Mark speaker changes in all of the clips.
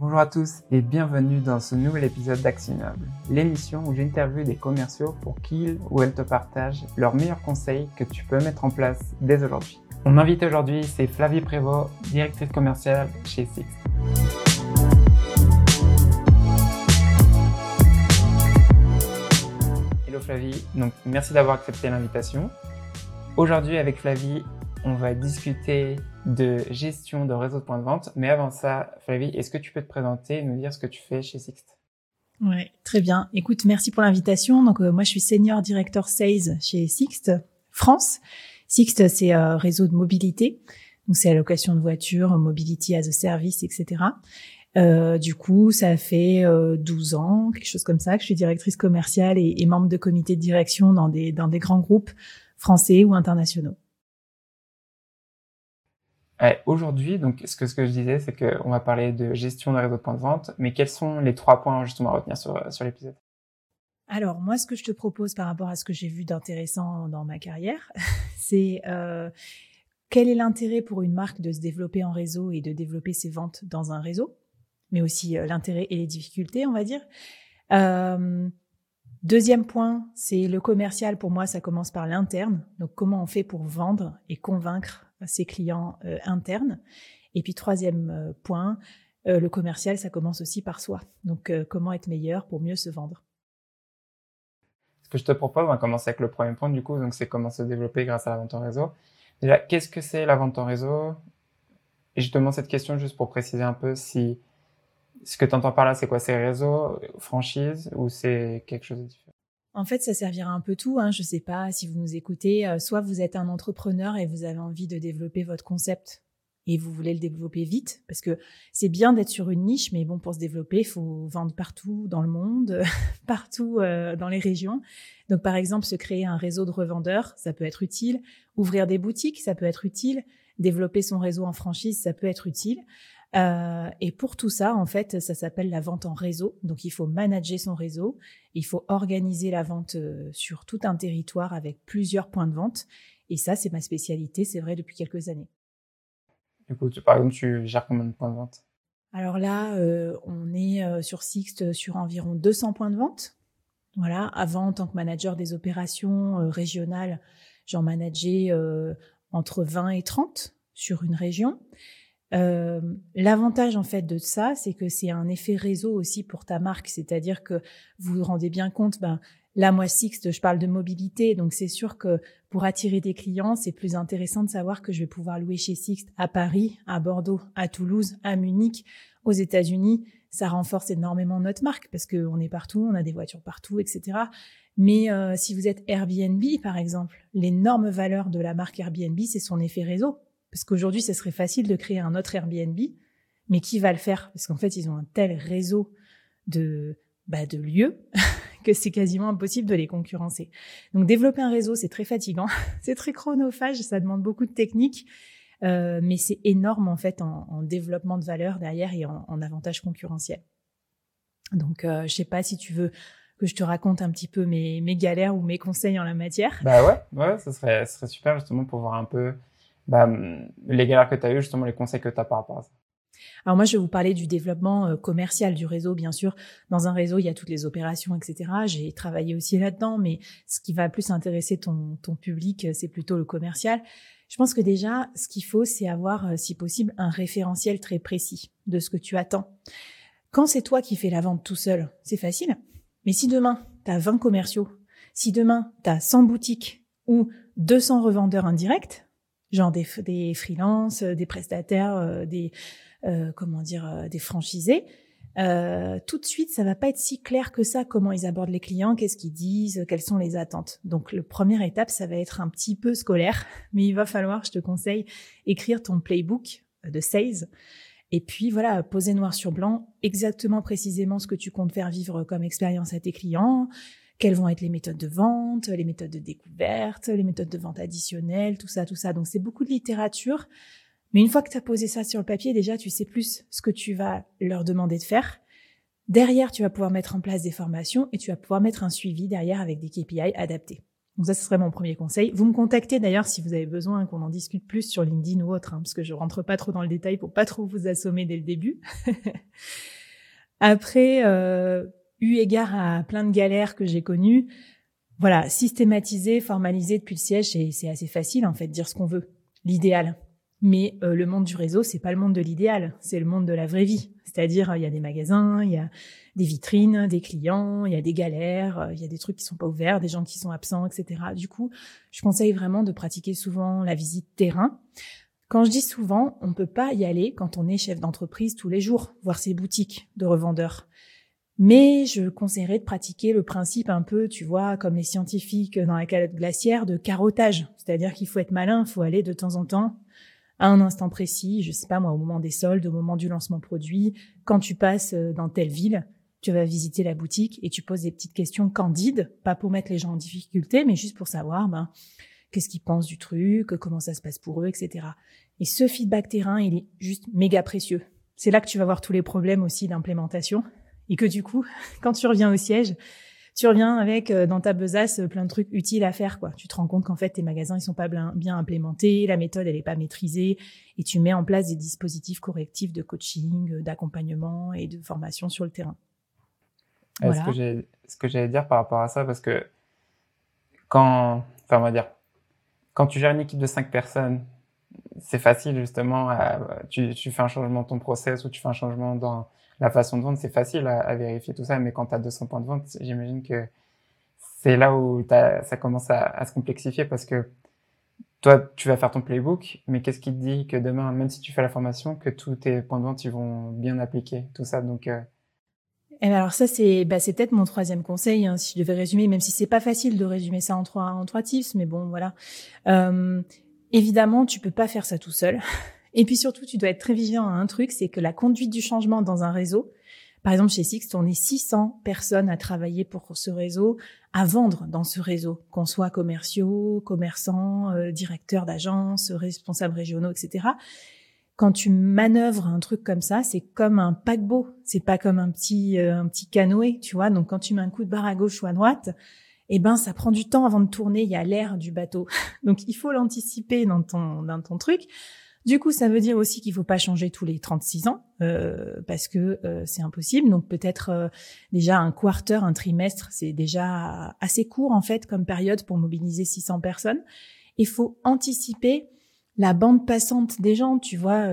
Speaker 1: Bonjour à tous et bienvenue dans ce nouvel épisode d'Actionable, l'émission où j'interviewe des commerciaux pour qu'ils ou elles te partagent leurs meilleurs conseils que tu peux mettre en place dès aujourd'hui. Mon invité aujourd'hui, c'est Flavie Prévost, directrice commerciale chez Six. Hello Flavie, donc merci d'avoir accepté l'invitation. Aujourd'hui avec Flavie, on va discuter de gestion de réseau de points de vente. Mais avant ça, Flavie, est-ce que tu peux te présenter et nous dire ce que tu fais chez Sixt?
Speaker 2: Ouais, très bien. Écoute, merci pour l'invitation. Donc euh, moi, je suis senior director sales chez Sixt France. Sixt, c'est un réseau de mobilité. Donc c'est allocation de voitures, mobility as a service, etc. Euh, du coup, ça fait 12 euh, ans, quelque chose comme ça, que je suis directrice commerciale et, et membre de comité de direction dans des, dans des grands groupes français ou internationaux.
Speaker 1: Aujourd'hui, donc ce que, je disais, c'est qu'on va parler de gestion de réseau de points de vente, mais quels sont les trois points justement à retenir sur, sur l'épisode?
Speaker 2: Alors moi, ce que je te propose par rapport à ce que j'ai vu d'intéressant dans ma carrière, c'est euh, quel est l'intérêt pour une marque de se développer en réseau et de développer ses ventes dans un réseau, mais aussi euh, l'intérêt et les difficultés, on va dire. Euh, Deuxième point, c'est le commercial. Pour moi, ça commence par l'interne. Donc, comment on fait pour vendre et convaincre ses clients euh, internes. Et puis troisième euh, point, euh, le commercial, ça commence aussi par soi. Donc comment être meilleur pour mieux se vendre.
Speaker 1: Ce que je te propose, on va commencer avec le premier point du coup, donc c'est comment se développer grâce à la vente en réseau. Déjà, qu'est-ce que c'est la vente en réseau? Et je te demande cette question juste pour préciser un peu si ce que tu entends par là, c'est quoi? C'est réseau, franchise ou c'est quelque chose de différent?
Speaker 2: En fait, ça servira un peu tout. Hein. Je ne sais pas si vous nous écoutez. Euh, soit vous êtes un entrepreneur et vous avez envie de développer votre concept et vous voulez le développer vite, parce que c'est bien d'être sur une niche, mais bon, pour se développer, il faut vendre partout dans le monde, partout euh, dans les régions. Donc, par exemple, se créer un réseau de revendeurs, ça peut être utile. Ouvrir des boutiques, ça peut être utile. Développer son réseau en franchise, ça peut être utile. Euh, et pour tout ça, en fait, ça s'appelle la vente en réseau. Donc, il faut manager son réseau. Il faut organiser la vente euh, sur tout un territoire avec plusieurs points de vente. Et ça, c'est ma spécialité. C'est vrai depuis quelques années.
Speaker 1: Du coup, par exemple, tu gères combien de points de vente?
Speaker 2: Alors là, euh, on est sur Sixt sur environ 200 points de vente. Voilà. Avant, en tant que manager des opérations régionales, j'en manageais entre 20 et 30 sur une région. Euh, l'avantage en fait de ça, c'est que c'est un effet réseau aussi pour ta marque, c'est-à-dire que vous vous rendez bien compte, ben là moi Sixte, je parle de mobilité, donc c'est sûr que pour attirer des clients, c'est plus intéressant de savoir que je vais pouvoir louer chez Sixte à Paris, à Bordeaux, à Toulouse, à Munich, aux États-Unis. Ça renforce énormément notre marque parce qu'on est partout, on a des voitures partout, etc. Mais euh, si vous êtes Airbnb, par exemple, l'énorme valeur de la marque Airbnb, c'est son effet réseau. Parce qu'aujourd'hui, ce serait facile de créer un autre Airbnb, mais qui va le faire? Parce qu'en fait, ils ont un tel réseau de, bah, lieux que c'est quasiment impossible de les concurrencer. Donc développer un réseau, c'est très fatigant, c'est très chronophage, ça demande beaucoup de technique, euh, mais c'est énorme en fait en, développement de valeur derrière et en, avantage concurrentiel. Donc euh, je sais pas si tu veux que je te raconte un petit peu mes, galères ou mes conseils en la matière.
Speaker 1: Bah ouais, ouais, ça ça serait super justement pour voir un peu bah, les galères que tu as eues, justement les conseils que tu as par rapport à ça.
Speaker 2: Alors moi, je vais vous parler du développement euh, commercial du réseau, bien sûr. Dans un réseau, il y a toutes les opérations, etc. J'ai travaillé aussi là-dedans, mais ce qui va plus intéresser ton, ton public, euh, c'est plutôt le commercial. Je pense que déjà, ce qu'il faut, c'est avoir, euh, si possible, un référentiel très précis de ce que tu attends. Quand c'est toi qui fais la vente tout seul, c'est facile. Mais si demain, tu as 20 commerciaux, si demain, tu as 100 boutiques ou 200 revendeurs indirects, genre des, freelances, euh, des prestataires, euh, des euh, comment dire, des franchisés. Euh, tout de suite, ça va pas être si clair que ça. Comment ils abordent les clients, qu'est-ce qu'ils disent, quelles sont les attentes. Donc, le première étape, ça va être un petit peu scolaire, mais il va falloir, je te conseille, écrire ton playbook de sales. Et puis voilà, poser noir sur blanc exactement précisément ce que tu comptes faire vivre comme expérience à tes clients, quelles vont être les méthodes de vente, les méthodes de découverte, les méthodes de vente additionnelles, tout ça, tout ça. Donc c'est beaucoup de littérature. Mais une fois que tu as posé ça sur le papier, déjà, tu sais plus ce que tu vas leur demander de faire. Derrière, tu vas pouvoir mettre en place des formations et tu vas pouvoir mettre un suivi derrière avec des KPI adaptés. Donc ça, ce serait mon premier conseil. Vous me contactez d'ailleurs si vous avez besoin qu'on en discute plus sur LinkedIn ou autre, hein, parce que je rentre pas trop dans le détail pour pas trop vous assommer dès le début. Après, euh, eu égard à plein de galères que j'ai connues, voilà, systématiser, formaliser depuis le siège, c'est assez facile en fait, dire ce qu'on veut, l'idéal. Mais euh, le monde du réseau, c'est pas le monde de l'idéal, c'est le monde de la vraie vie. C'est-à-dire, il y a des magasins, il y a des vitrines, des clients, il y a des galères, euh, il y a des trucs qui sont pas ouverts, des gens qui sont absents, etc. Du coup, je conseille vraiment de pratiquer souvent la visite terrain. Quand je dis souvent, on peut pas y aller quand on est chef d'entreprise tous les jours, voir ses boutiques de revendeurs. Mais je conseillerais de pratiquer le principe un peu, tu vois, comme les scientifiques dans la calotte glaciaire, de carottage. C'est-à-dire qu'il faut être malin, il faut aller de temps en temps à un instant précis, je sais pas moi, au moment des soldes, au moment du lancement produit, quand tu passes euh, dans telle ville, tu vas visiter la boutique et tu poses des petites questions candides, pas pour mettre les gens en difficulté, mais juste pour savoir, ben, qu'est-ce qu'ils pensent du truc, comment ça se passe pour eux, etc. Et ce feedback terrain, il est juste méga précieux. C'est là que tu vas voir tous les problèmes aussi d'implémentation et que du coup, quand tu reviens au siège, tu reviens avec euh, dans ta besace plein de trucs utiles à faire quoi. Tu te rends compte qu'en fait tes magasins ils sont pas bien implémentés, la méthode elle est pas maîtrisée et tu mets en place des dispositifs correctifs de coaching, d'accompagnement et de formation sur le terrain.
Speaker 1: Voilà. Ce que j'ai ce que j'allais dire par rapport à ça parce que quand enfin on va dire quand tu gères une équipe de cinq personnes, c'est facile justement tu, tu fais un changement dans ton process ou tu fais un changement dans la façon de vendre, c'est facile à, vérifier tout ça, mais quand tu as 200 points de vente, j'imagine que c'est là où ça commence à, se complexifier parce que toi, tu vas faire ton playbook, mais qu'est-ce qui te dit que demain, même si tu fais la formation, que tous tes points de vente, ils vont bien appliquer tout ça? Donc, euh...
Speaker 2: Eh ben, alors ça, c'est bah, peut-être mon troisième conseil, hein, si je devais résumer, même si c'est pas facile de résumer ça en trois, en trois tips, mais bon, voilà. Euh, évidemment, tu peux pas faire ça tout seul. Et puis surtout, tu dois être très vigilant à un truc, c'est que la conduite du changement dans un réseau, par exemple chez Sixt, on est 600 personnes à travailler pour ce réseau, à vendre dans ce réseau, qu'on soit commerciaux, commerçants, euh, directeurs d'agence, responsables régionaux, etc. Quand tu manœuvres un truc comme ça, c'est comme un paquebot, c'est pas comme un petit euh, un petit canoë, tu vois. Donc quand tu mets un coup de barre à gauche ou à droite, eh ben ça prend du temps avant de tourner, il y a l'air du bateau. Donc il faut l'anticiper dans ton dans ton truc. Du coup, ça veut dire aussi qu'il faut pas changer tous les 36 ans euh, parce que euh, c'est impossible. Donc peut-être euh, déjà un quarter, un trimestre, c'est déjà assez court en fait comme période pour mobiliser 600 personnes. Il faut anticiper la bande passante des gens, tu vois,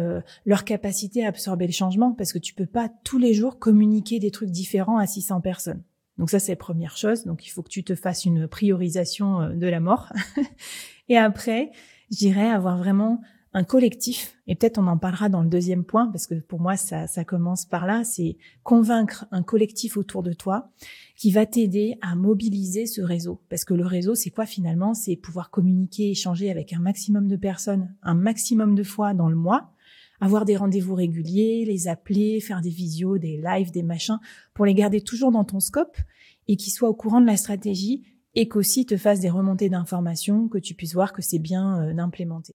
Speaker 2: leur capacité à absorber le changement parce que tu peux pas tous les jours communiquer des trucs différents à 600 personnes. Donc ça c'est première chose. Donc il faut que tu te fasses une priorisation de la mort. Et après, j'irai avoir vraiment un collectif, et peut-être on en parlera dans le deuxième point, parce que pour moi, ça, ça commence par là, c'est convaincre un collectif autour de toi qui va t'aider à mobiliser ce réseau. Parce que le réseau, c'est quoi finalement? C'est pouvoir communiquer, échanger avec un maximum de personnes, un maximum de fois dans le mois, avoir des rendez-vous réguliers, les appeler, faire des visios, des lives, des machins, pour les garder toujours dans ton scope et qu'ils soient au courant de la stratégie et qu'aussi te fassent des remontées d'informations, que tu puisses voir que c'est bien euh, d'implémenter.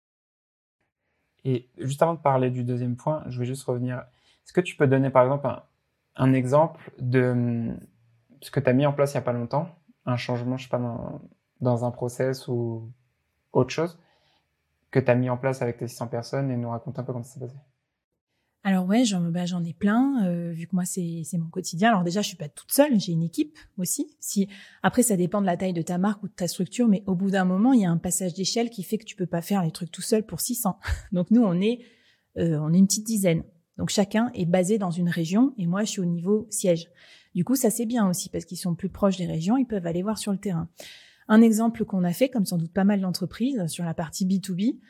Speaker 1: Et juste avant de parler du deuxième point, je vais juste revenir. Est-ce que tu peux donner par exemple un, exemple de ce que tu as mis en place il n'y a pas longtemps, un changement, je sais pas, dans, dans un process ou autre chose que tu as mis en place avec tes 600 personnes et nous raconter un peu comment ça s'est passé
Speaker 2: alors ouais, j'en bah, ai plein, euh, vu que moi c'est mon quotidien. Alors déjà, je suis pas toute seule, j'ai une équipe aussi. Si après, ça dépend de la taille de ta marque ou de ta structure, mais au bout d'un moment, il y a un passage d'échelle qui fait que tu peux pas faire les trucs tout seul pour 600. Donc nous, on est euh, on est une petite dizaine. Donc chacun est basé dans une région et moi, je suis au niveau siège. Du coup, ça c'est bien aussi parce qu'ils sont plus proches des régions, ils peuvent aller voir sur le terrain. Un exemple qu'on a fait, comme sans doute pas mal d'entreprises, sur la partie B2B,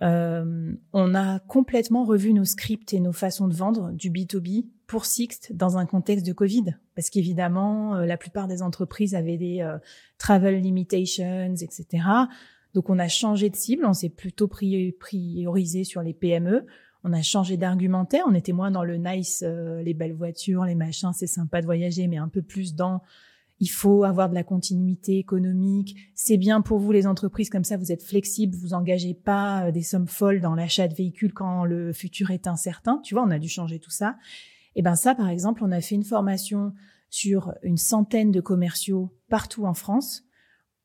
Speaker 2: euh, on a complètement revu nos scripts et nos façons de vendre du B2B pour Sixt dans un contexte de Covid. Parce qu'évidemment, euh, la plupart des entreprises avaient des euh, travel limitations, etc. Donc on a changé de cible, on s'est plutôt priorisé sur les PME. On a changé d'argumentaire, on était moins dans le nice, les belles voitures, les machins, c'est sympa de voyager, mais un peu plus dans il faut avoir de la continuité économique. C'est bien pour vous les entreprises comme ça, vous êtes flexibles, vous engagez pas euh, des sommes folles dans l'achat de véhicules quand le futur est incertain. Tu vois, on a dû changer tout ça. Et ben ça, par exemple, on a fait une formation sur une centaine de commerciaux partout en France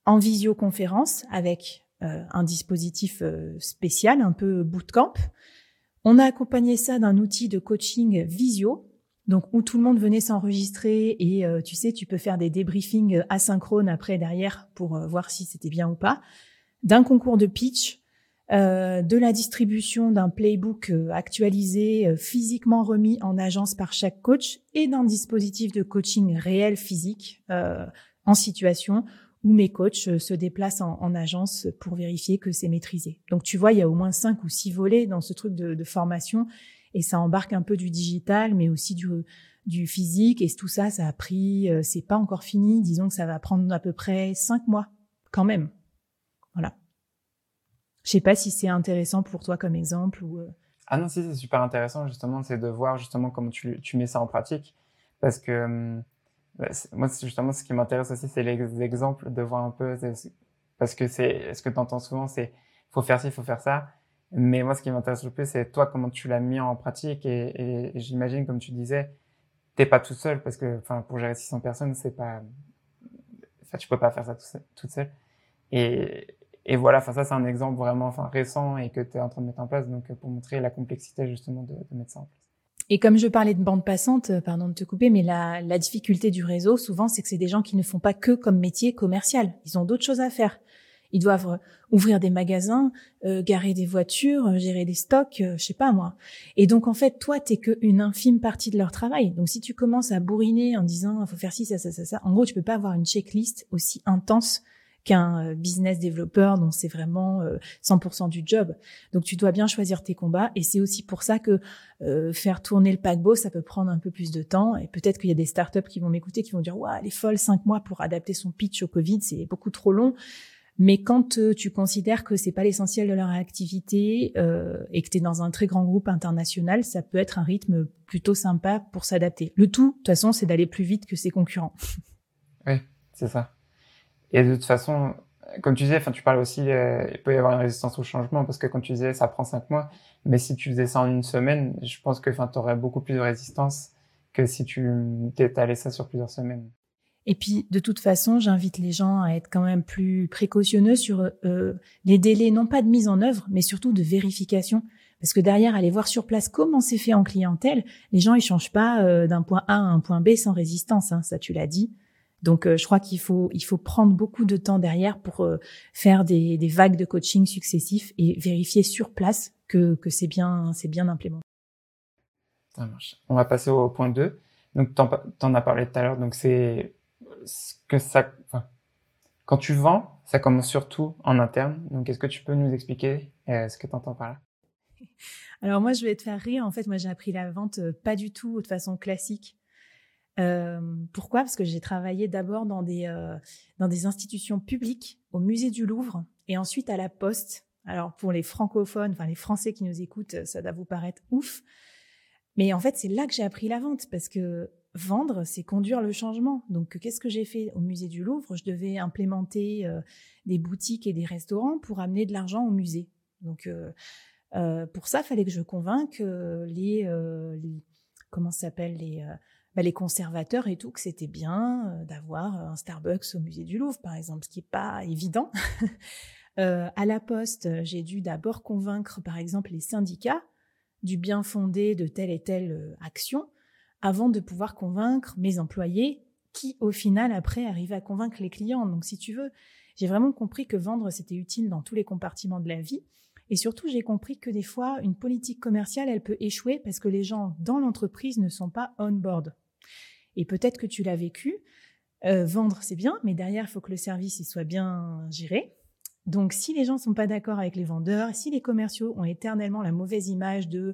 Speaker 2: en visioconférence avec euh, un dispositif euh, spécial, un peu bootcamp. On a accompagné ça d'un outil de coaching visio Donc où tout le monde venait s'enregistrer et tu sais, tu peux faire des débriefings asynchrones après derrière pour voir si c'était bien ou pas. D'un concours de pitch, de la distribution d'un playbook actualisé, physiquement remis en agence par chaque coach et d'un dispositif de coaching réel physique en situation où mes coachs euh, se déplacent en, agence pour vérifier que c'est maîtrisé. Donc tu vois, il y a au moins cinq ou six volets dans ce truc de, formation et ça embarque un peu du digital, mais aussi du, physique. Et tout ça, ça a pris, euh, c'est pas encore fini. Disons que ça va prendre à peu près cinq mois, quand même. Voilà. Je sais pas si c'est intéressant pour toi comme exemple. Euh.
Speaker 1: Ah non, si c'est super intéressant justement, c'est de voir justement comment tu, tu mets ça en pratique, parce que hum, bah, moi, justement, ce qui m'intéresse aussi, c'est les exemples, de voir un peu, parce que c'est, ce que tu entends souvent, c'est, faut faire ci, faut faire ça. Mais moi, ce qui m'intéresse le plus, c'est toi, comment tu l'as mis en pratique. Et, j'imagine, comme tu disais, t'es pas tout seul, parce que, enfin, pour gérer 600 personnes, c'est pas, tu peux pas faire ça toute seule. Et, voilà, ça, c'est un exemple vraiment, enfin, récent et que tu es en train de mettre en place, donc, pour montrer la complexité, justement, de, de mettre ça en place.
Speaker 2: Et comme je parlais de bande passante, euh, pardon de te couper, mais la difficulté du réseau, souvent, c'est que c'est des gens qui ne font pas que comme métier commercial. Ils ont d'autres choses à faire. Ils doivent euh, ouvrir des magasins, euh, garer des voitures, gérer des stocks, je sais pas moi. Et donc en fait, toi, t'es qu'une infime partie de leur travail. Donc si tu commences à bourriner en disant, faut faire ci, ça, ça, ça, ça, en gros, tu peux pas avoir une checklist aussi intense qu'un euh, business développeur dont c'est vraiment 100% euh, du job. Donc tu dois bien choisir tes combats et c'est aussi pour ça que euh, faire tourner le paquebot, ça peut prendre un peu plus de temps et peut-être qu'il y a des startups qui vont m'écouter qui vont dire "Waouh, elle est folle, cinq mois pour adapter son pitch au Covid, c'est beaucoup trop long." Mais quand tu considères que c'est pas l'essentiel de leur activité euh, et que tu es dans un très grand groupe international, ça peut être un rythme plutôt sympa pour s'adapter. Le tout, de toute façon, c'est d'aller plus vite que ses concurrents.
Speaker 1: Oui, c'est ça. Et de toute façon, comme tu disais, enfin, tu parles aussi, euh, il peut y avoir une résistance au changement parce que comme tu disais, ça prend cinq mois. Mais si tu faisais ça en une semaine, je pense que, enfin, aurais beaucoup plus de résistance que si tu t'étalais ça sur plusieurs semaines.
Speaker 2: Et puis, de toute façon, j'invite les gens à être quand même plus précautionneux sur euh, les délais, non pas de mise en œuvre, mais surtout de vérification. Parce que derrière, aller voir sur place comment c'est fait en clientèle, les gens ils changent pas euh, d'un point A à un point B sans résistance. Hein, ça, tu l'as dit. Donc, euh, je crois qu'il faut, il faut prendre beaucoup de temps derrière pour euh, faire des, des, vagues de coaching successifs et vérifier sur place que, que c'est bien, c'est bien implémenté.
Speaker 1: Ça marche. On va passer au point 2. Donc, t'en, en as parlé tout à l'heure. Donc, c'est ce que ça, quand tu vends, ça commence surtout en interne. Donc, est-ce que tu peux nous expliquer euh, ce que tu entends par là?
Speaker 2: Alors moi, je vais te faire rire. En fait, moi, j'ai appris la vente pas du tout de façon classique. Euh, pourquoi? Parce que j'ai travaillé d'abord dans des euh, dans des institutions publiques, au musée du Louvre et ensuite à la Poste. Alors pour les francophones, enfin les Français qui nous écoutent, ça doit vous paraître ouf, mais en fait c'est là que j'ai appris la vente parce que vendre, c'est conduire le changement. Donc qu'est-ce que j'ai fait au musée du Louvre? Je devais implémenter euh, des boutiques et des restaurants pour amener de l'argent au musée. Donc pour ça, fallait que je convainque les, les comment s'appelle les bah, les conservateurs et tout que c'était bien euh, d'avoir euh, un Starbucks au musée du Louvre, par exemple, ce qui n'est pas évident. euh, à la Poste, j'ai dû d'abord convaincre, par exemple, les syndicats du bien fondé de telle et telle euh, action avant de pouvoir convaincre mes employés qui, au final, après, arrivaient à convaincre les clients. Donc, si tu veux, j'ai vraiment compris que vendre, c'était utile dans tous les compartiments de la vie. Et surtout, j'ai compris que des fois, une politique commerciale, elle peut échouer parce que les gens dans l'entreprise ne sont pas on board. Et peut-être que tu l'as vécu. Euh, vendre, c'est bien, mais derrière, il faut que le service il soit bien géré. Donc, si les gens sont pas d'accord avec les vendeurs, si les commerciaux ont éternellement la mauvaise image de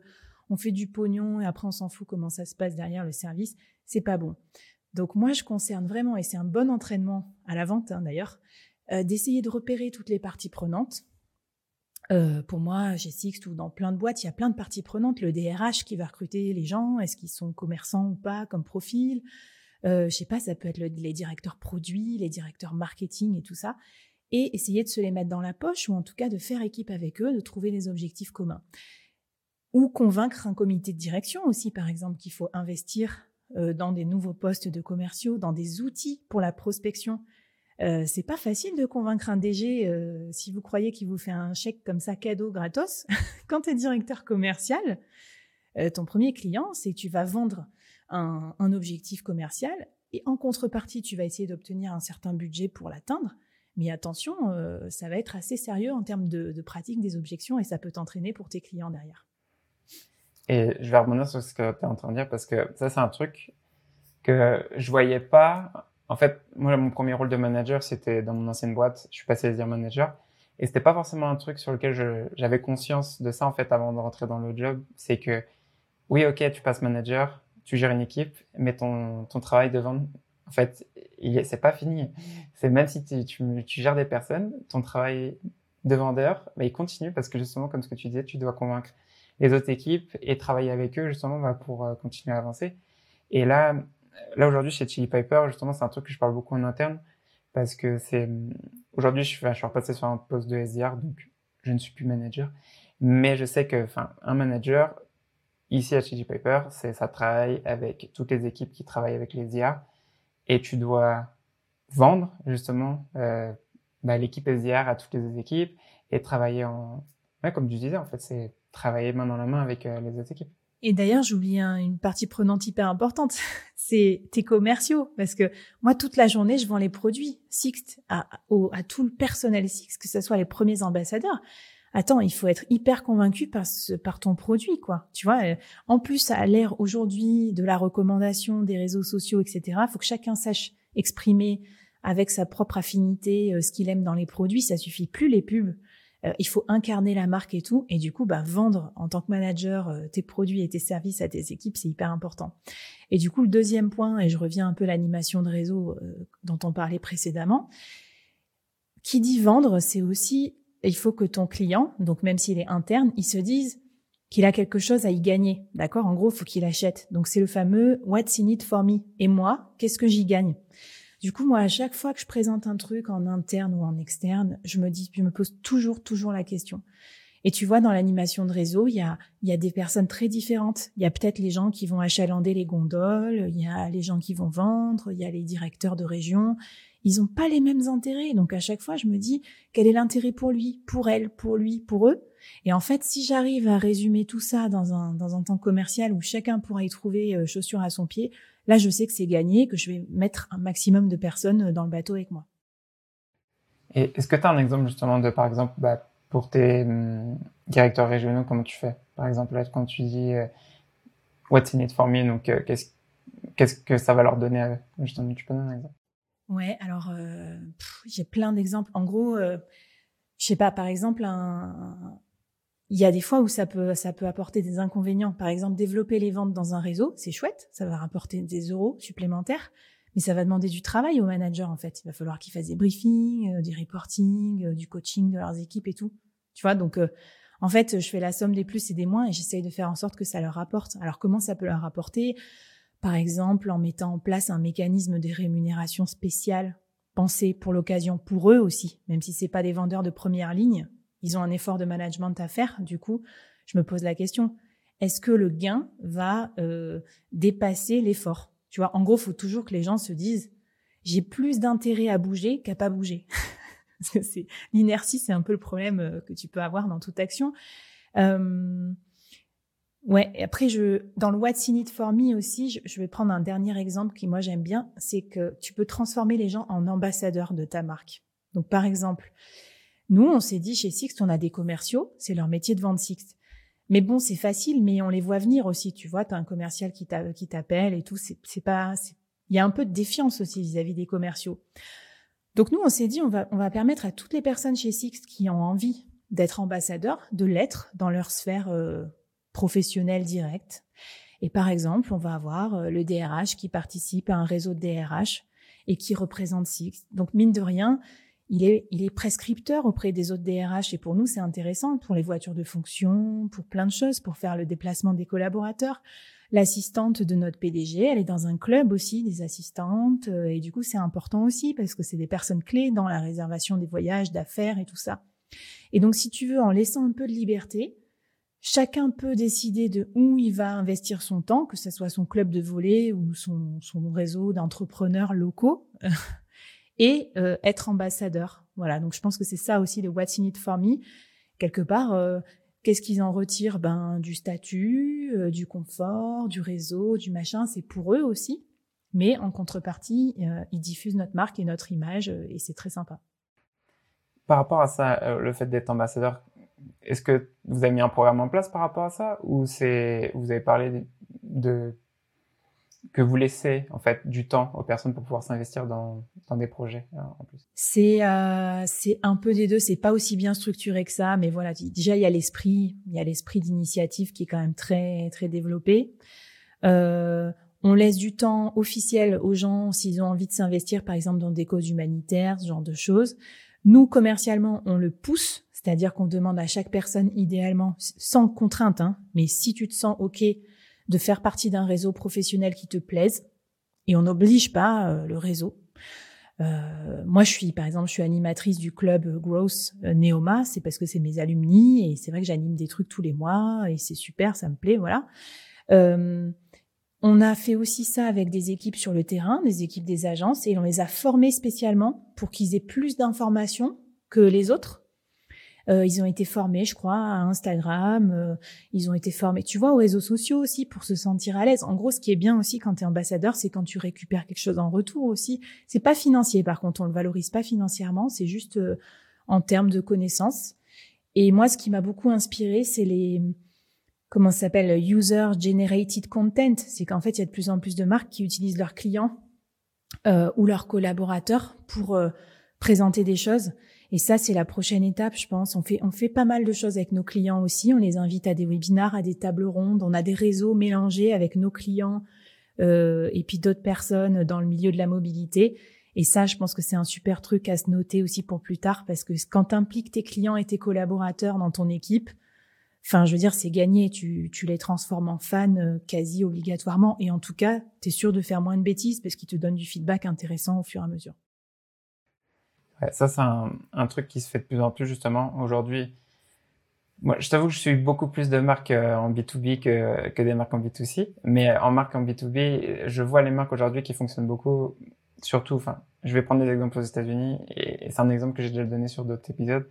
Speaker 2: on fait du pognon et après on s'en fout comment ça se passe derrière le service, c'est pas bon. Donc moi, je concerne vraiment, et c'est un bon entraînement à la vente hein, d'ailleurs, euh, d'essayer de repérer toutes les parties prenantes. Euh, pour moi, chez Six ou dans plein de boîtes, il y a plein de parties prenantes. Le DRH qui va recruter les gens, est-ce qu'ils sont commerçants ou pas comme profil? Euh, Je sais pas, ça peut être les directeurs produits, les directeurs marketing et tout ça. Et essayer de se les mettre dans la poche ou en tout cas de faire équipe avec eux, de trouver des objectifs communs. Ou convaincre un comité de direction aussi, par exemple, qu'il faut investir euh, dans des nouveaux postes de commerciaux, dans des outils pour la prospection. Euh, c'est pas facile de convaincre un DG euh, si vous croyez qu'il vous fait un chèque comme ça cadeau gratos. Quand tu es directeur commercial, euh, ton premier client, c'est tu vas vendre un, un objectif commercial et en contrepartie, tu vas essayer d'obtenir un certain budget pour l'atteindre. Mais attention, euh, ça va être assez sérieux en termes de, de pratique des objections et ça peut t'entraîner pour tes clients derrière.
Speaker 1: Et je vais rebondir sur ce que tu es en train de dire parce que ça, c'est un truc que je voyais pas. En fait, moi, mon premier rôle de manager, c'était dans mon ancienne boîte. Je suis passé dire manager. Et c'était pas forcément un truc sur lequel j'avais conscience de ça, en fait, avant de rentrer dans le job. C'est que, oui, ok, tu passes manager, tu gères une équipe, mais ton, ton travail de vente, en fait, c'est pas fini. C'est même si tu, tu, tu, gères des personnes, ton travail de vendeur, bah, il continue parce que justement, comme ce que tu disais, tu dois convaincre les autres équipes et travailler avec eux justement bah, pour euh, continuer à avancer. Et là, là aujourd'hui chez Chili Piper, justement, c'est un truc que je parle beaucoup en interne parce que c'est aujourd'hui je, je suis repassé sur un poste de SDR, donc je ne suis plus manager, mais je sais que, enfin, un manager ici à Chili Piper, c'est ça travaille avec toutes les équipes qui travaillent avec les SDR et tu dois vendre justement euh, bah, l'équipe SDR à toutes les équipes et travailler en, ouais, comme tu disais, en fait, c'est travailler main dans la main avec euh, les autres équipes.
Speaker 2: Et d'ailleurs, j'oublie une partie prenante hyper importante, c'est tes commerciaux. Parce que moi, toute la journée, je vends les produits Sixt à, tout le personnel Sixt, que ce soit les premiers ambassadeurs. Attends, il faut être hyper convaincu par, par ton produit, quoi. Tu vois, euh, en plus, à l'ère aujourd'hui de la recommandation des réseaux sociaux, etc., faut que chacun sache exprimer avec sa propre affinité euh, ce qu'il aime dans les produits. Ça suffit plus les pubs. Euh, il faut incarner la marque et tout. Et du coup, bah, vendre en tant que manager euh, tes produits et tes services à tes équipes, c'est hyper important. Et du coup, le deuxième point, et je reviens un peu à l'animation de réseau euh, dont on parlait précédemment, qui dit vendre, c'est aussi, il faut que ton client, donc même s'il est interne, il se dise qu'il a quelque chose à y gagner. D'accord? En gros, il faut qu'il achète. Donc c'est le fameux What's in it for me? Et moi, qu'est-ce que j'y gagne? Du coup, moi, à chaque fois que je présente un truc en interne ou en externe, je me dis, je me pose toujours, toujours la question. Et tu vois, dans l'animation de réseau, il y a, il y a des personnes très différentes. Il y a peut-être les gens qui vont achalander les gondoles, il y a les gens qui vont vendre, il y a les directeurs de région. Ils n'ont pas les mêmes intérêts. Donc à chaque fois, je me dis, quel est l'intérêt pour lui, pour elle, pour lui, pour eux? Et en fait, si j'arrive à résumer tout ça dans un, dans un temps commercial où chacun pourra y trouver euh, chaussure à son pied, Là, je sais que c'est gagné, que je vais mettre un maximum de personnes dans le bateau avec moi.
Speaker 1: Et est-ce que tu as un exemple justement de, par exemple, bah, pour tes hum, directeurs régionaux, comment tu fais? Par exemple, là, quand tu dis euh, What's in it for me, donc euh, qu'est-ce, qu'est-ce que ça va leur donner à eux? Justement, tu peux donner un exemple
Speaker 2: Ouais, alors euh, j'ai plein d'exemples. En gros, je sais pas, par exemple, un, il y a des fois où ça peut, ça peut apporter des inconvénients. Par exemple, développer les ventes dans un réseau, c'est chouette, ça va rapporter des euros supplémentaires, mais ça va demander du travail au manager en fait. Il va falloir qu'ils fassent des briefings, euh, du reporting, euh, du coaching de leurs équipes et tout. Tu vois, donc euh, en fait, je fais la somme des plus et des moins et j'essaye de faire en sorte que ça leur rapporte. Alors comment ça peut leur apporter? Par exemple, en mettant en place un mécanisme de rémunération spéciale pensé pour l'occasion pour eux aussi, même si c'est pas des vendeurs de première ligne, ils ont un effort de management à faire. Du coup, je me pose la question est-ce que le gain va euh, dépasser l'effort? Tu vois, en gros, faut toujours que les gens se disent j'ai plus d'intérêt à bouger qu'à pas bouger. C'est l'inertie, c'est un peu le problème euh, que tu peux avoir dans toute action. Euh, ouais. Après, je dans le What's in it for me aussi, je, je vais prendre un dernier exemple qui moi j'aime bien, c'est que tu peux transformer les gens en ambassadeurs de ta marque. Donc par exemple, nous, on s'est dit chez Sixt, on a des commerciaux, c'est leur métier de vendre Sixt. Mais bon, c'est facile, mais on les voit venir aussi. Tu vois, tu as un commercial qui t'appelle et tout. C'est pas, il y a un peu de défiance aussi vis-à-vis des commerciaux. Donc nous, on s'est dit, on va, on va permettre à toutes les personnes chez Sixt qui ont envie d'être ambassadeurs, de l'être dans leur sphère euh, professionnelle directe. Et par exemple, on va avoir euh, le DRH qui participe à un réseau de DRH et qui représente Sixt. Donc mine de rien, il est, il est prescripteur auprès des autres DRH et pour nous, c'est intéressant pour les voitures de fonction, pour plein de choses, pour faire le déplacement des collaborateurs. L'assistante de notre PDG, elle est dans un club aussi des assistantes euh, et du coup, c'est important aussi parce que c'est des personnes clés dans la réservation des voyages, d'affaires et tout ça. Et donc, si tu veux, en laissant un peu de liberté, chacun peut décider de où il va investir son temps, que ce soit son club de volley ou son, son réseau d'entrepreneurs locaux. et euh, être ambassadeur. Voilà, donc je pense que c'est ça aussi le What's in it for me. Quelque part, euh, Qu'est-ce qu'ils en retirent? Ben du statut, euh, du confort, du réseau, du machin. C'est pour eux aussi. Mais en contrepartie, euh, ils diffusent notre marque et notre image euh, et c'est très sympa.
Speaker 1: Par rapport à ça, le fait d'être ambassadeur, est-ce que vous avez mis un programme en place par rapport à ça? Ou c'est vous avez parlé de que vous laissez en fait du temps aux personnes pour pouvoir s'investir dans, dans des projets euh, en plus
Speaker 2: C'est euh, c'est un peu des deux. C'est pas aussi bien structuré que ça, mais voilà. Déjà il y a l'esprit, il y a l'esprit d'initiative qui est quand même très très développé. Euh, on laisse du temps officiel aux gens s'ils ont envie de s'investir, par exemple dans des causes humanitaires, ce genre de choses. Nous commercialement, on le pousse, c'est-à-dire qu'on demande à chaque personne idéalement sans contrainte, hein, mais si tu te sens ok de faire partie d'un réseau professionnel qui te plaise. Et on n'oblige pas euh, le réseau. Euh, moi, je suis, par exemple, je suis animatrice du club Growth euh, Neoma. C'est parce que c'est mes alumni et c'est vrai que j'anime des trucs tous les mois et c'est super, ça me plaît, voilà. Euh, on a fait aussi ça avec des équipes sur le terrain, des équipes des agences, et on les a formés spécialement pour qu'ils aient plus d'informations que les autres euh, ils ont été formés, je crois, à Instagram. Euh, ils ont été formés, tu vois, aux réseaux sociaux aussi pour se sentir à l'aise. En gros, ce qui est bien aussi quand tu es ambassadeur, c'est quand tu récupères quelque chose en retour aussi. C'est pas financier, par contre, on le valorise pas financièrement, c'est juste euh, en termes de connaissances. Et moi, ce qui m'a beaucoup inspiré, c'est les comment ça s'appelle user generated content. C'est qu'en fait, il y a de plus en plus de marques qui utilisent leurs clients euh, ou leurs collaborateurs pour présenter des choses. Et ça, c'est la prochaine étape, je pense. On fait, on fait pas mal de choses avec nos clients aussi. On les invite à des webinars, à des tables rondes. On a des réseaux mélangés avec nos clients euh, et puis d'autres personnes dans le milieu de la mobilité. Et ça, je pense que c'est un super truc à se noter aussi pour plus tard parce que quand t'impliques tes clients et tes collaborateurs dans ton équipe, enfin, je veux dire, c'est gagné. Tu, tu les transformes en fans euh, quasi obligatoirement. Et en tout cas, tu es sûr de faire moins de bêtises parce qu'ils te donnent du feedback intéressant au fur et à mesure
Speaker 1: ça, c'est un, un, truc qui se fait de plus en plus justement aujourd'hui. Moi, je t'avoue que je suis beaucoup plus de marques euh, en B2B que, que des marques en B2C. Mais en marque en B2B, je vois les marques aujourd'hui qui fonctionnent beaucoup. Surtout, enfin, je vais prendre des exemples aux États-Unis et, c'est un exemple que j'ai déjà donné sur d'autres épisodes.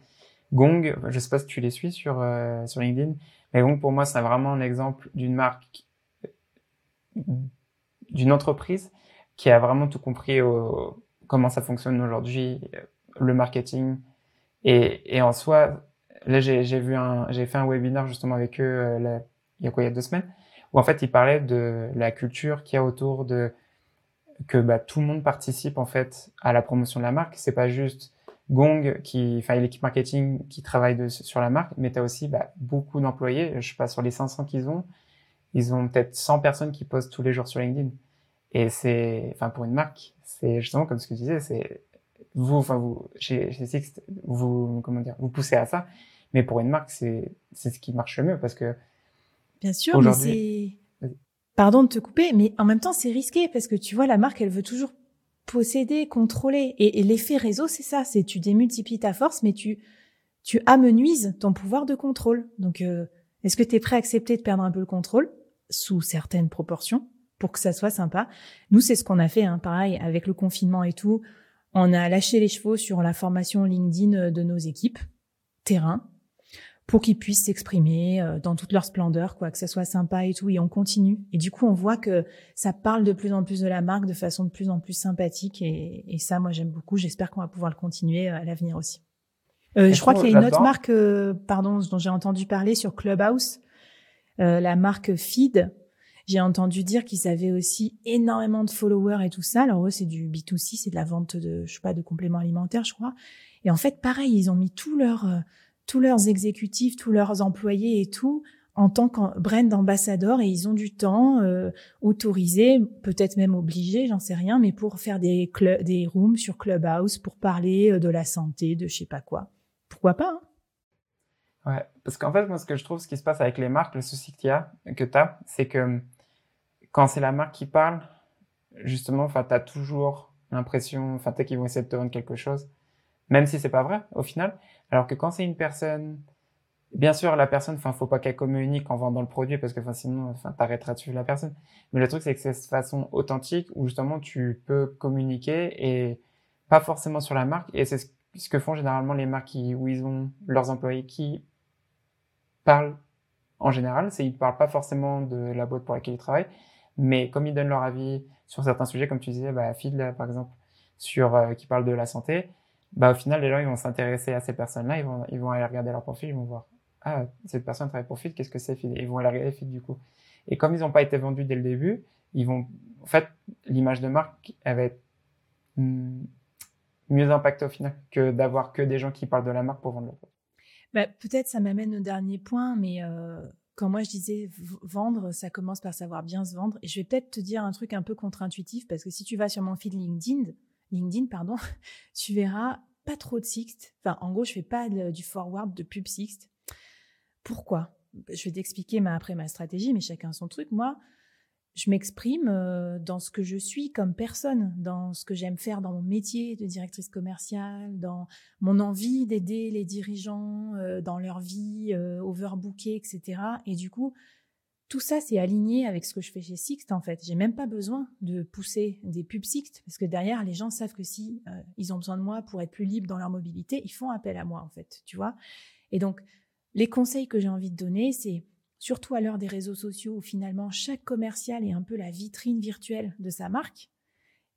Speaker 1: Gong, je sais pas si tu les suis sur euh, sur LinkedIn, mais Gong pour moi c'est vraiment un exemple d'une marque, d'une entreprise qui a vraiment tout compris au, comment ça fonctionne aujourd'hui, le marketing. Et, et en soi, là, j'ai vu un, j'ai fait un webinaire justement avec eux euh, il y a il y a deux semaines, où en fait, ils parlaient de la culture qu'il y a autour de que bah, tout le monde participe en fait à la promotion de la marque. C'est pas juste Gong qui, enfin l'équipe marketing qui travaille sur la marque, mais tu as aussi bah, beaucoup d'employés. Je sais pas sur les 500 qu'ils ont, ils ont peut-être 100 personnes qui postent tous les jours sur LinkedIn. Et c'est, enfin pour une marque, c'est justement comme ce que tu disais, c'est vous, enfin vous, chez, chez vous, comment dire, vous poussez à ça. Mais pour une marque, c'est, c'est ce qui marche le mieux parce que.
Speaker 2: Bien sûr, mais c'est. Pardon de te couper, mais en même temps, c'est risqué parce que tu vois, la marque, elle veut toujours posséder, contrôler. Et, et l'effet réseau, c'est ça, c'est tu démultiplies ta force, mais tu, tu amenuises ton pouvoir de contrôle. Donc, euh, est-ce que tu es prêt à accepter de perdre un peu le contrôle? Sous certaines proportions pour que ça soit sympa Nous, c'est ce qu'on a fait, hein, pareil, avec le confinement et tout. On a lâché les chevaux sur la formation LinkedIn euh, de nos équipes terrain pour qu'ils puissent s'exprimer euh, dans toute leur splendeur, quoi, que ça soit sympa et tout. Et on continue. Et du coup, on voit que ça parle de plus en plus de la marque de façon de plus en plus sympathique. Et, et ça, moi, j'aime beaucoup. J'espère qu'on va pouvoir le continuer euh, à l'avenir aussi. Euh, je crois qu'il y a une autre marque, pardon, dont j'ai entendu parler sur Clubhouse, euh, la marque Feed, j'ai entendu dire qu'ils avaient aussi énormément de followers et tout ça. Alors eux, c'est du B2C, c'est de la vente de, je sais pas, de compléments alimentaires, je crois. Et en fait, pareil, ils ont mis tous leurs, euh, tous leurs exécutifs, tous leurs employés et tout en tant que brand ambassadeur et ils ont du temps euh, autorisé, peut-être même obligé, j'en sais rien, mais pour faire des des rooms sur Clubhouse pour parler euh, de la santé, de je sais pas quoi. Pourquoi pas hein?
Speaker 1: Ouais, parce qu'en fait, moi, ce que je trouve, ce qui se passe avec les marques, le souci qu'il y a, que tu as, c'est que quand c'est la marque qui parle, justement, enfin, t'as toujours l'impression, enfin, t'as qu'ils vont essayer de te vendre quelque chose, même si c'est pas vrai, au final. Alors que quand c'est une personne, bien sûr, la personne, enfin, faut pas qu'elle communique en vendant le produit parce que, enfin, sinon, enfin, t'arrêteras de suivre la personne. Mais le truc, c'est que c'est cette façon authentique où, justement, tu peux communiquer et pas forcément sur la marque. Et c'est ce que font généralement les marques où ils ont leurs employés qui parlent en général, c'est ils parlent pas forcément de la boîte pour laquelle ils travaillent, mais comme ils donnent leur avis sur certains sujets, comme tu disais, bah, Phil, par exemple, sur euh, qui parle de la santé, bah au final les gens ils vont s'intéresser à ces personnes-là, ils vont ils vont aller regarder leur profil, ils vont voir ah cette personne travaille pour Fit, qu'est-ce que c'est Fit Ils vont aller regarder Fit du coup. Et comme ils n'ont pas été vendus dès le début, ils vont en fait l'image de marque elle va être mieux impactée au final que d'avoir que des gens qui parlent de la marque pour vendre le produit.
Speaker 2: Bah, peut-être ça m'amène au dernier point, mais euh, quand moi je disais vendre, ça commence par savoir bien se vendre. Et je vais peut-être te dire un truc un peu contre-intuitif parce que si tu vas sur mon feed LinkedIn, LinkedIn, pardon, tu verras pas trop de Sixt. Enfin, en gros, je fais pas du forward de pub Sixt. Pourquoi? Je vais t'expliquer après ma stratégie, mais chacun son truc. Moi, je m'exprime euh, dans ce que je suis comme personne, dans ce que j'aime faire dans mon métier de directrice commerciale, dans mon envie d'aider les dirigeants euh, dans leur vie euh, overbookée, etc. Et du coup, tout ça, c'est aligné avec ce que je fais chez Sixt, en fait. J'ai même pas besoin de pousser des pubs Sixt, parce que derrière, les gens savent que si ils ont besoin de moi pour être plus libres dans leur mobilité, ils font appel à moi, en fait, tu vois. Et donc, les conseils que j'ai envie de donner, c'est surtout à l'heure des réseaux sociaux où finalement chaque commercial est un peu la vitrine virtuelle de sa marque.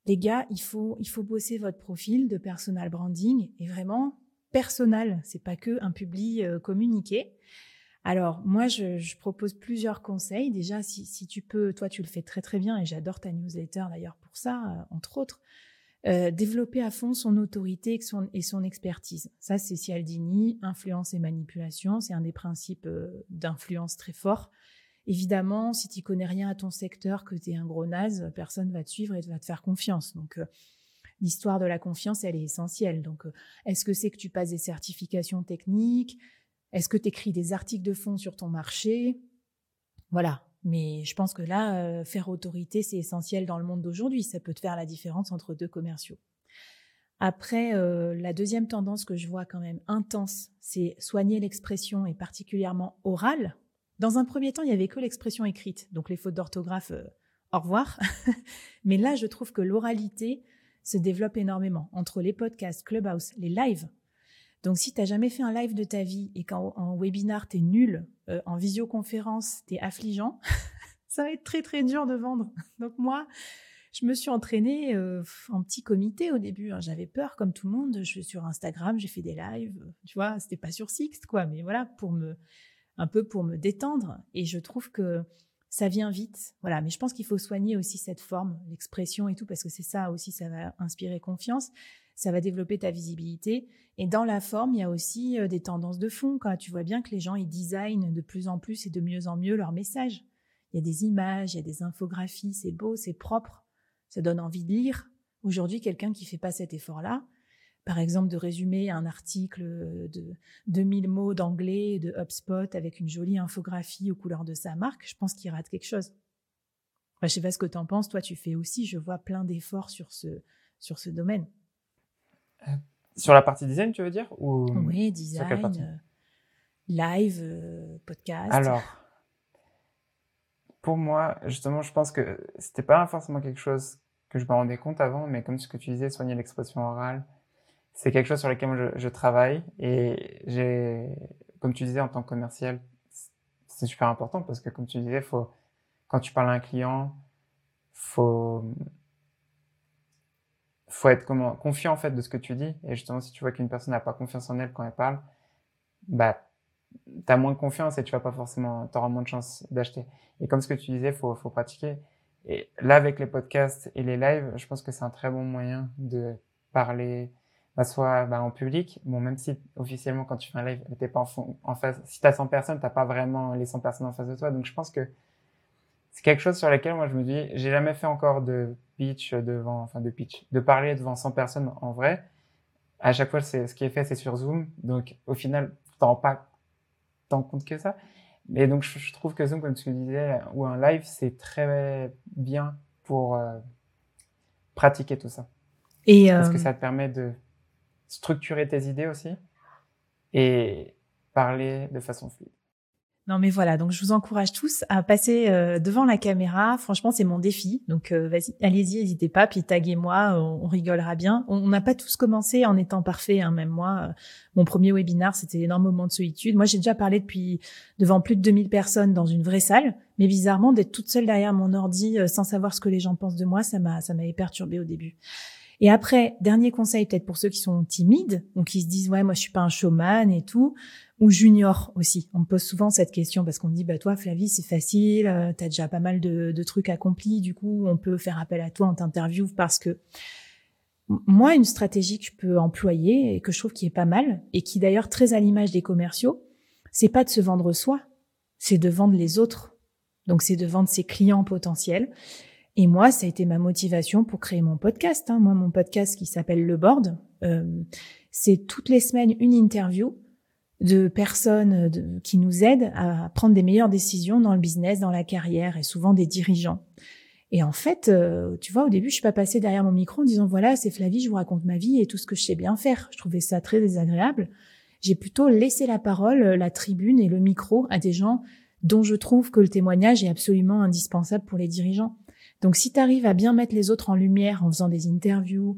Speaker 2: Les gars, il faut, il faut bosser votre profil de personal branding et vraiment personnel. C'est pas que un public euh, communiqué. Alors, moi, je, propose plusieurs conseils. Déjà, si, tu peux, toi, tu le fais très très bien et j'adore ta newsletter d'ailleurs pour ça, euh, entre autres. Euh, développer à fond son autorité et son, expertise. Ça, c'est Cialdini, influence et manipulation. C'est un des principes euh, d'influence très fort. Évidemment, si tu connais rien à ton secteur, que tu es un gros naze, personne va te suivre et va te faire confiance. Donc, l'histoire de la confiance, elle est essentielle. Donc, est-ce que c'est que tu passes des certifications techniques? Est-ce que tu écris des articles de fond sur ton marché? Voilà. Mais je pense que là, euh, faire autorité, c'est essentiel dans le monde d'aujourd'hui. Ça peut te faire la différence entre deux commerciaux. Après, euh, la deuxième tendance que je vois quand même intense, c'est soigner l'expression et particulièrement orale. Dans un premier temps, il n'y avait que l'expression écrite, donc les fautes d'orthographe, euh, au revoir. Mais là, je trouve que l'oralité se développe énormément entre les podcasts, Clubhouse, les lives. Donc, si tu n'as jamais fait un live de ta vie et qu'en webinar, tu es nul, euh, en visioconférence, tu es affligeant, ça va être très, très dur de vendre. Donc, moi, je me suis entraînée euh, en petit comité au début. Hein. J'avais peur, comme tout le monde. Je suis sur Instagram, j'ai fait des lives. Tu vois, c'était pas sur Sixt, quoi. Mais voilà, pour me, un peu pour me détendre. Et je trouve que ça vient vite. Voilà. Mais je pense qu'il faut soigner aussi cette forme, l'expression et tout, parce que c'est ça aussi, ça va inspirer confiance ça va développer ta visibilité. Et dans la forme, il y a aussi euh, des tendances de fond. Tu vois bien que les gens ils designent de plus en plus et de mieux en mieux leur message. Il y a des images, il y a des infographies, c'est beau, c'est propre, ça donne envie de lire. Aujourd'hui, quelqu'un qui fait pas cet effort-là, par exemple de résumer un article de 2000 mots d'anglais de HubSpot avec une jolie infographie aux couleurs de sa marque, je pense qu'il rate quelque chose. Je je sais pas ce que tu en penses, toi tu fais aussi, je vois plein d'efforts sur ce, sur ce domaine.
Speaker 1: Sur la partie design, tu veux dire ou
Speaker 2: Oui, design, euh, live, euh, podcast.
Speaker 1: Alors, pour moi, justement, je pense que c'était pas forcément quelque chose que je me rendais compte avant, mais comme ce que tu disais, soigner l'expression orale, c'est quelque chose sur lequel je, travaille et j'ai, comme tu disais, en tant que commercial, c'est super important parce que comme tu disais, faut, quand tu parles à un client, faut, faut être confiant en fait de ce que tu dis. Et justement, si tu vois qu'une personne n'a pas confiance en elle quand elle parle, bah, t'as moins de confiance et tu vas pas forcément, t'auras moins de chance d'acheter. Et comme ce que tu disais, faut, faut pratiquer. Et là, avec les podcasts et les lives, je pense que c'est un très bon moyen de parler, bah, soit bah, en public. Bon, même si officiellement, quand tu fais un live, t'es pas en, en face. Si t'as 100 personnes, t'as pas vraiment les 100 personnes en face de toi. Donc, je pense que c'est quelque chose sur lequel moi je me dis, j'ai jamais fait encore de pitch devant, enfin de pitch, de parler devant 100 personnes en vrai. À chaque fois, c'est ce qui est fait, c'est sur Zoom. Donc au final, tu t'en rends pas tant compte que ça. Mais donc je, trouve que Zoom, comme tu disais, ou un live, c'est très bien pour euh, pratiquer tout ça. Et Parce que euh, ça te permet de structurer tes idées aussi et parler de façon fluide.
Speaker 2: Non mais voilà, donc je vous encourage tous à passer euh, devant la caméra. Franchement, c'est mon défi. Donc euh, vas-y, allez-y, n'hésitez pas, puis taguez-moi, on, rigolera bien. On n'a pas tous commencé en étant parfait, hein, même moi. Euh, mon premier webinar, c'était un moment de solitude. Moi, j'ai déjà parlé depuis devant plus de 2000 personnes dans une vraie salle, mais bizarrement, d'être toute seule derrière mon ordi sans savoir ce que les gens pensent de moi, ça m'a ça m'avait perturbé au début. Et après, dernier conseil peut-être pour ceux qui sont timides ou qui se disent ouais moi je suis pas un showman et tout ou junior aussi. On me pose souvent cette question parce qu'on me dit bah toi Flavie c'est facile, euh, tu as déjà pas mal de, trucs accomplis, du coup on peut faire appel à toi, en t'interview parce que moi une stratégie que je peux employer et que je trouve qui est pas mal et qui d'ailleurs très à l'image des commerciaux, c'est pas de se vendre soi, c'est de vendre les autres. Donc c'est de vendre ses clients potentiels. Et moi, ça a été ma motivation pour créer mon podcast. Hein. Moi, mon podcast qui s'appelle Le Board, euh, c'est toutes les semaines une interview de personnes qui nous aident à prendre des meilleures décisions dans le business, dans la carrière et souvent des dirigeants. Et en fait, euh, tu vois, au début, je suis pas passée derrière mon micro en disant voilà, c'est Flavie, je vous raconte ma vie et tout ce que je sais bien faire. Je trouvais ça très désagréable. J'ai plutôt laissé la parole, la tribune et le micro à des gens dont je trouve que le témoignage est absolument indispensable pour les dirigeants. Donc si tu arrives à bien mettre les autres en lumière en faisant des interviews,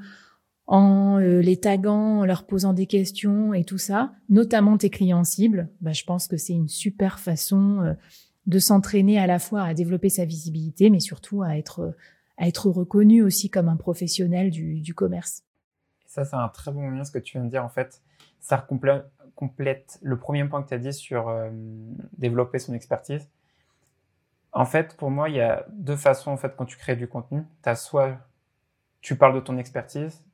Speaker 2: en euh, les taguant, en leur posant des questions et tout ça, notamment tes clients cibles, bah, je pense que c'est une super façon euh, de s'entraîner à la fois à développer sa visibilité, mais surtout à être, à être reconnu aussi comme un professionnel du, commerce.
Speaker 1: Ça, c'est un très bon moyen ce que tu viens de dire. En fait, ça complète, complète le premier point que tu as dit sur euh, développer son expertise. En fait, pour moi, il y a deux façons en fait quand tu crées du contenu. Tu as soit tu parles de ton expertise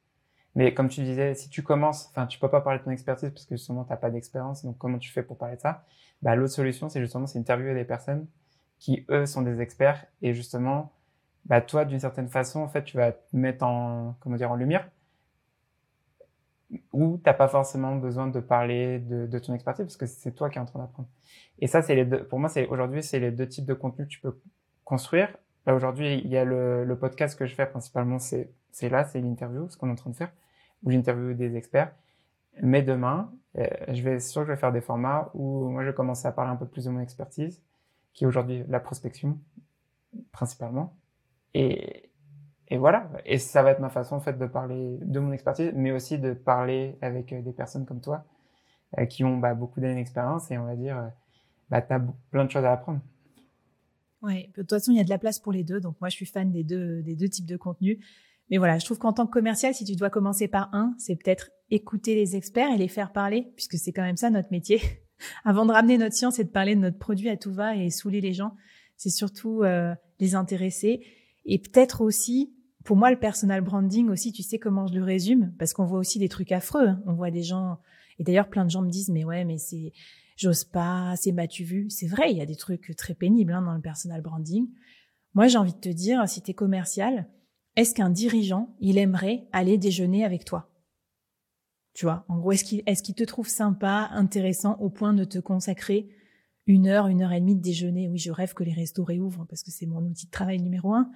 Speaker 1: mais comme tu disais, si tu commences, enfin, tu peux pas parler de ton expertise parce que justement, t'as pas d'expérience. Donc, comment tu fais pour parler de ça? Bah, l'autre solution, c'est justement, c'est interviewer des personnes qui eux sont des experts et justement, bah, toi, d'une certaine façon, en fait, tu vas te mettre en, comment dire, en lumière où t'as pas forcément besoin de parler de, de ton expertise parce que c'est toi qui es en train d'apprendre. Et ça, c'est les deux, pour moi, c'est aujourd'hui, c'est les deux types de contenus que tu peux construire. Là, aujourd'hui, il y a le, le podcast que je fais principalement, c'est c'est là, c'est l'interview, ce qu'on est en train de faire, où j'interviewe des experts. Mais demain, euh, je vais, sûr que je vais faire des formats où moi, je vais commencer à parler un peu plus de mon expertise, qui est aujourd'hui la prospection, principalement. Et, et voilà. Et ça va être ma façon, en fait, de parler de mon expertise, mais aussi de parler avec euh, des personnes comme toi, euh, qui ont bah, beaucoup d'années d'expérience et on va dire, bah, tu as plein de choses à apprendre.
Speaker 2: Ouais, de toute façon, il y a de la place pour les deux. Donc, moi, je suis fan des deux, des deux types de contenus. Mais voilà, je trouve qu'en tant que commercial, si tu dois commencer par un, c'est peut-être écouter les experts et les faire parler, puisque c'est quand même ça notre métier. Avant de ramener notre science et de parler de notre produit à tout va et saouler les gens, c'est surtout euh, les intéresser. Et peut-être aussi, pour moi, le personal branding aussi, tu sais comment je le résume, parce qu'on voit aussi des trucs affreux. Hein. On voit des gens, et d'ailleurs plein de gens me disent, mais ouais, mais c'est, j'ose pas, c'est m'as-tu vu C'est vrai, il y a des trucs très pénibles hein, dans le personal branding. Moi, j'ai envie de te dire, si tu es commercial, est-ce qu'un dirigeant, il aimerait aller déjeuner avec toi? Tu vois, en gros, est-ce qu'il est te trouve sympa, intéressant au point de te consacrer une heure, une heure et demie de déjeuner? Oui, je rêve que les restos réouvrent parce que c'est mon outil de travail numéro un.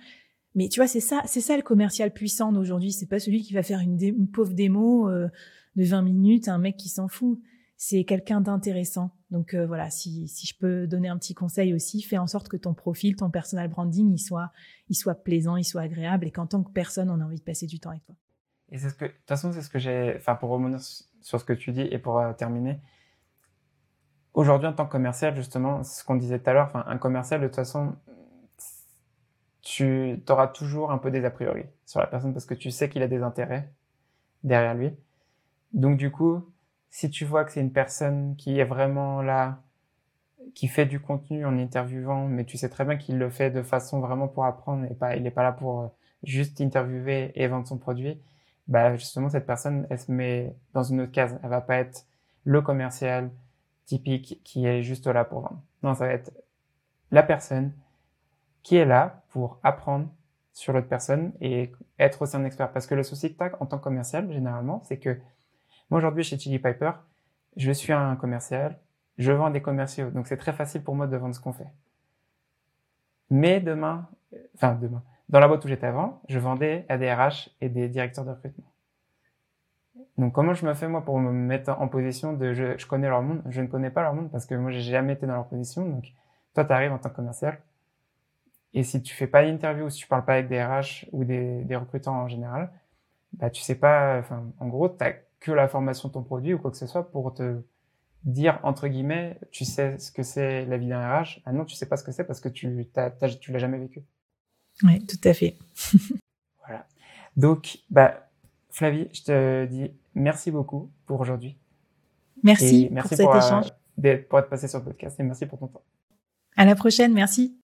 Speaker 2: Mais tu vois, c'est ça, c'est ça le commercial puissant d'aujourd'hui. C'est pas celui qui va faire une, pauvre démo euh, de 20 minutes, un mec qui s'en fout c'est quelqu'un d'intéressant. Donc euh, voilà, si, je peux donner un petit conseil aussi, fais en sorte que ton profil, ton personal branding, il soit, il soit plaisant, il soit agréable et qu'en tant que personne, on a envie de passer du temps avec toi.
Speaker 1: Et c'est ce que, de toute façon, c'est ce que j'ai, enfin pour revenir sur ce que tu dis et pour euh, terminer, aujourd'hui en tant que commercial, justement, c'est ce qu'on disait tout à l'heure, un commercial, de toute façon, tu auras toujours un peu des a priori sur la personne parce que tu sais qu'il a des intérêts derrière lui. Donc du coup, si tu vois que c'est une personne qui est vraiment là, qui fait du contenu en interviewant, mais tu sais très bien qu'il le fait de façon vraiment pour apprendre et pas, il n'est pas là pour euh, juste interviewer et vendre son produit, bah justement cette personne, elle se met dans une autre case. Elle va pas être le commercial typique qui est juste là pour vendre. Non, ça va être la personne qui est là pour apprendre sur l'autre personne et être aussi un expert. Parce que le souci que tu en tant que commercial, généralement, c'est que moi, aujourd'hui, chez Chili Piper, je suis un commercial, je vends des commerciaux, donc c'est très facile pour moi de vendre ce qu'on fait. Mais demain, enfin demain, dans la boîte où j'étais avant, je vendais à des RH et des directeurs de recrutement. Donc comment je me fais moi pour me mettre en position de je, je connais leur monde, je ne connais pas leur monde parce que moi j'ai jamais été dans leur position. Donc toi tu arrives en tant que commercial et si tu fais pas d'interview ou si tu parles pas avec des RH ou des, des recrutants en général, bah tu sais pas, enfin en gros t'as que la formation de ton produit ou quoi que ce soit pour te dire entre guillemets tu sais ce que c'est la vie d'un RH. Ah non tu sais pas ce que c'est parce que tu t'as, tu l'as jamais vécu.
Speaker 2: Oui tout à fait.
Speaker 1: voilà. Donc bah Flavie, je te dis merci beaucoup pour aujourd'hui.
Speaker 2: Merci, merci pour cet euh, échange.
Speaker 1: pour être passé sur le podcast et merci pour ton temps.
Speaker 2: À la prochaine, merci.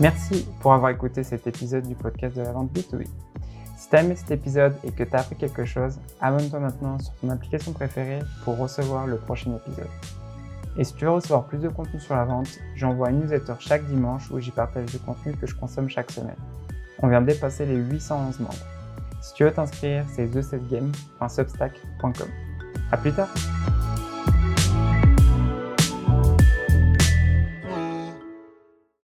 Speaker 1: Merci pour avoir écouté cet épisode du podcast de la vente B2B. Si tu as aimé cet épisode et que tu as appris quelque chose, abonne-toi maintenant sur ton application préférée pour recevoir le prochain épisode. Et si tu veux recevoir plus de contenu sur la vente, j'envoie une newsletter chaque dimanche où j'y partage du contenu que je consomme chaque semaine. On vient de dépasser les 811 membres. Si tu veux t'inscrire, c'est thesetgame.substack.com. À plus tard!